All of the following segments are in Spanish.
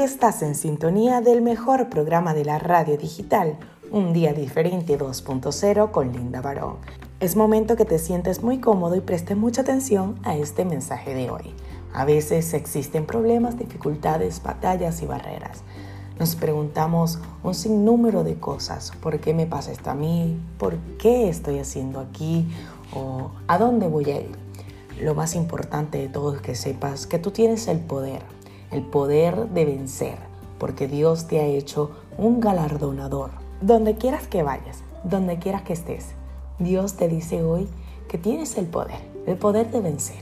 estás en sintonía del mejor programa de la radio digital, Un Día Diferente 2.0 con Linda Barón. Es momento que te sientes muy cómodo y prestes mucha atención a este mensaje de hoy. A veces existen problemas, dificultades, batallas y barreras. Nos preguntamos un sinnúmero de cosas. ¿Por qué me pasa esto a mí? ¿Por qué estoy haciendo aquí? ¿O a dónde voy a ir? Lo más importante de todo es que sepas que tú tienes el poder el poder de vencer, porque Dios te ha hecho un galardonador. Donde quieras que vayas, donde quieras que estés, Dios te dice hoy que tienes el poder, el poder de vencer,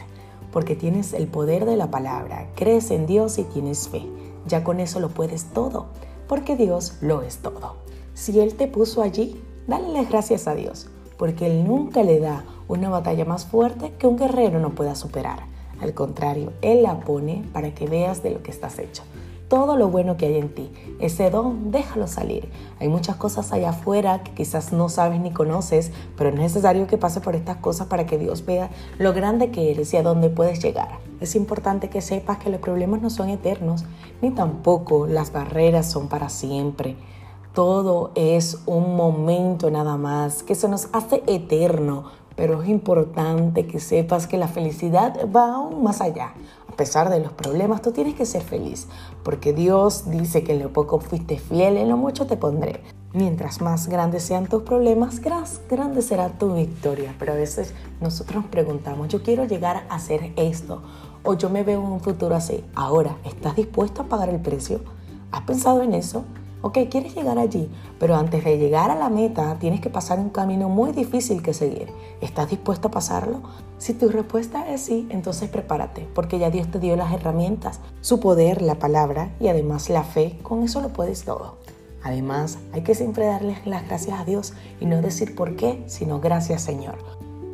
porque tienes el poder de la palabra, crees en Dios y tienes fe. Ya con eso lo puedes todo, porque Dios lo es todo. Si Él te puso allí, dale gracias a Dios, porque Él nunca le da una batalla más fuerte que un guerrero no pueda superar. Al contrario, Él la pone para que veas de lo que estás hecho. Todo lo bueno que hay en ti, ese don, déjalo salir. Hay muchas cosas allá afuera que quizás no sabes ni conoces, pero es necesario que pase por estas cosas para que Dios vea lo grande que eres y a dónde puedes llegar. Es importante que sepas que los problemas no son eternos, ni tampoco las barreras son para siempre. Todo es un momento nada más que se nos hace eterno, pero es importante que sepas que la felicidad va aún más allá. A pesar de los problemas, tú tienes que ser feliz, porque Dios dice que en lo poco fuiste fiel, en lo mucho te pondré. Mientras más grandes sean tus problemas, más grande será tu victoria. Pero a veces nosotros nos preguntamos, yo quiero llegar a hacer esto, o yo me veo en un futuro así. Ahora, ¿estás dispuesto a pagar el precio? ¿Has pensado en eso? Ok, quieres llegar allí, pero antes de llegar a la meta tienes que pasar un camino muy difícil que seguir. ¿Estás dispuesto a pasarlo? Si tu respuesta es sí, entonces prepárate, porque ya Dios te dio las herramientas, su poder, la palabra y además la fe, con eso lo puedes todo. Además, hay que siempre darle las gracias a Dios y no decir por qué, sino gracias Señor.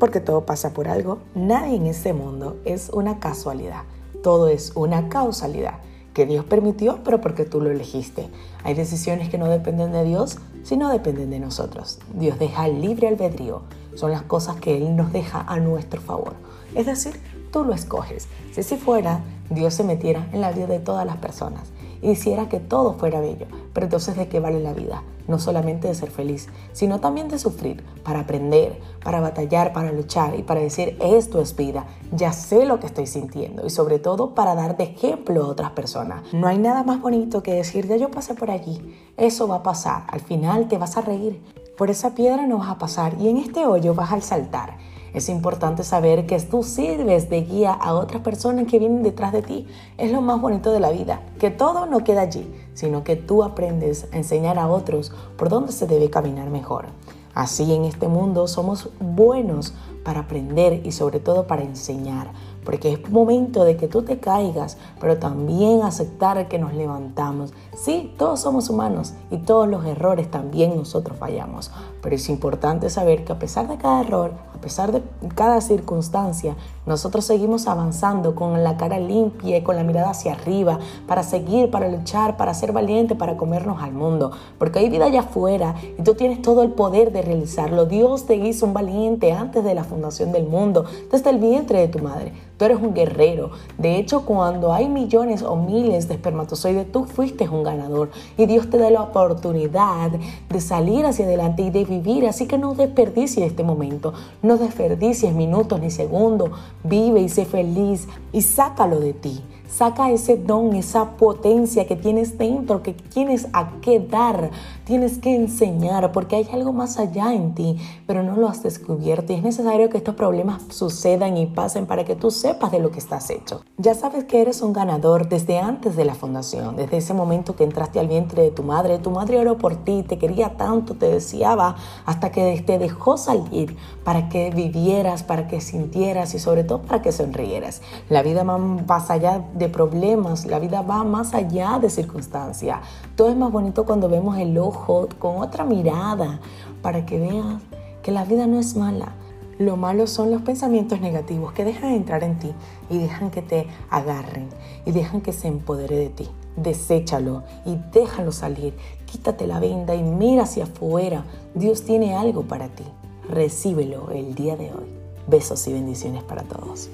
Porque todo pasa por algo, nadie en este mundo es una casualidad, todo es una causalidad que Dios permitió, pero porque tú lo elegiste. Hay decisiones que no dependen de Dios, sino dependen de nosotros. Dios deja libre albedrío. Son las cosas que Él nos deja a nuestro favor. Es decir, tú lo escoges. Si así fuera, Dios se metiera en la vida de todas las personas y hiciera que todo fuera bello. Pero entonces, ¿de qué vale la vida? No solamente de ser feliz, sino también de sufrir, para aprender, para batallar, para luchar y para decir, esto es vida, ya sé lo que estoy sintiendo y sobre todo para dar de ejemplo a otras personas. No hay nada más bonito que decir, ya yo pasé por allí, eso va a pasar, al final te vas a reír, por esa piedra no vas a pasar y en este hoyo vas a saltar. Es importante saber que tú sirves de guía a otras personas que vienen detrás de ti. Es lo más bonito de la vida, que todo no queda allí, sino que tú aprendes a enseñar a otros por dónde se debe caminar mejor. Así en este mundo somos buenos para aprender y sobre todo para enseñar, porque es momento de que tú te caigas, pero también aceptar que nos levantamos. Sí, todos somos humanos y todos los errores también nosotros fallamos, pero es importante saber que a pesar de cada error, a pesar de cada circunstancia, nosotros seguimos avanzando con la cara limpia y con la mirada hacia arriba para seguir, para luchar, para ser valiente, para comernos al mundo, porque hay vida allá afuera y tú tienes todo el poder de realizarlo. Dios te hizo un valiente antes de la fundación del mundo, desde el vientre de tu madre. Tú eres un guerrero. De hecho, cuando hay millones o miles de espermatozoides, tú fuiste un ganador. Y Dios te da la oportunidad de salir hacia adelante y de vivir. Así que no desperdicies este momento. No desperdicies minutos ni segundos. Vive y sé feliz y sácalo de ti. Saca ese don, esa potencia que tienes dentro, que tienes a qué dar, tienes que enseñar, porque hay algo más allá en ti, pero no lo has descubierto. Y es necesario que estos problemas sucedan y pasen para que tú sepas de lo que estás hecho. Ya sabes que eres un ganador desde antes de la fundación, desde ese momento que entraste al vientre de tu madre. Tu madre oró por ti, te quería tanto, te deseaba, hasta que te dejó salir para que vivieras, para que sintieras y sobre todo para que sonrieras. La vida más allá de problemas, la vida va más allá de circunstancias. Todo es más bonito cuando vemos el ojo con otra mirada para que veas que la vida no es mala. Lo malo son los pensamientos negativos que dejan entrar en ti y dejan que te agarren y dejan que se empodere de ti. Deséchalo y déjalo salir. Quítate la venda y mira hacia afuera. Dios tiene algo para ti. Recíbelo el día de hoy. Besos y bendiciones para todos.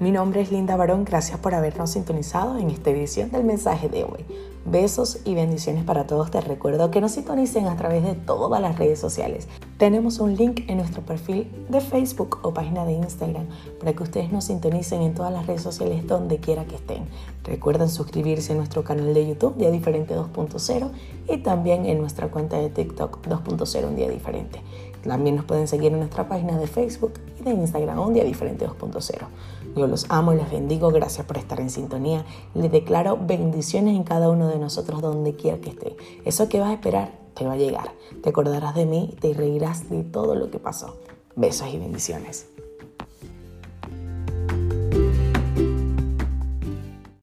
Mi nombre es Linda Barón, gracias por habernos sintonizado en esta edición del mensaje de hoy. Besos y bendiciones para todos. Te recuerdo que nos sintonicen a través de todas las redes sociales. Tenemos un link en nuestro perfil de Facebook o página de Instagram para que ustedes nos sintonicen en todas las redes sociales donde quiera que estén. Recuerden suscribirse a nuestro canal de YouTube Día Diferente 2.0 y también en nuestra cuenta de TikTok 2.0 Un Día Diferente. También nos pueden seguir en nuestra página de Facebook y de Instagram Un Día Diferente 2.0. Yo los amo, les bendigo, gracias por estar en sintonía. Les declaro bendiciones en cada uno de nosotros donde quiera que esté. Eso que vas a esperar te va a llegar. Te acordarás de mí y te reirás de todo lo que pasó. Besos y bendiciones.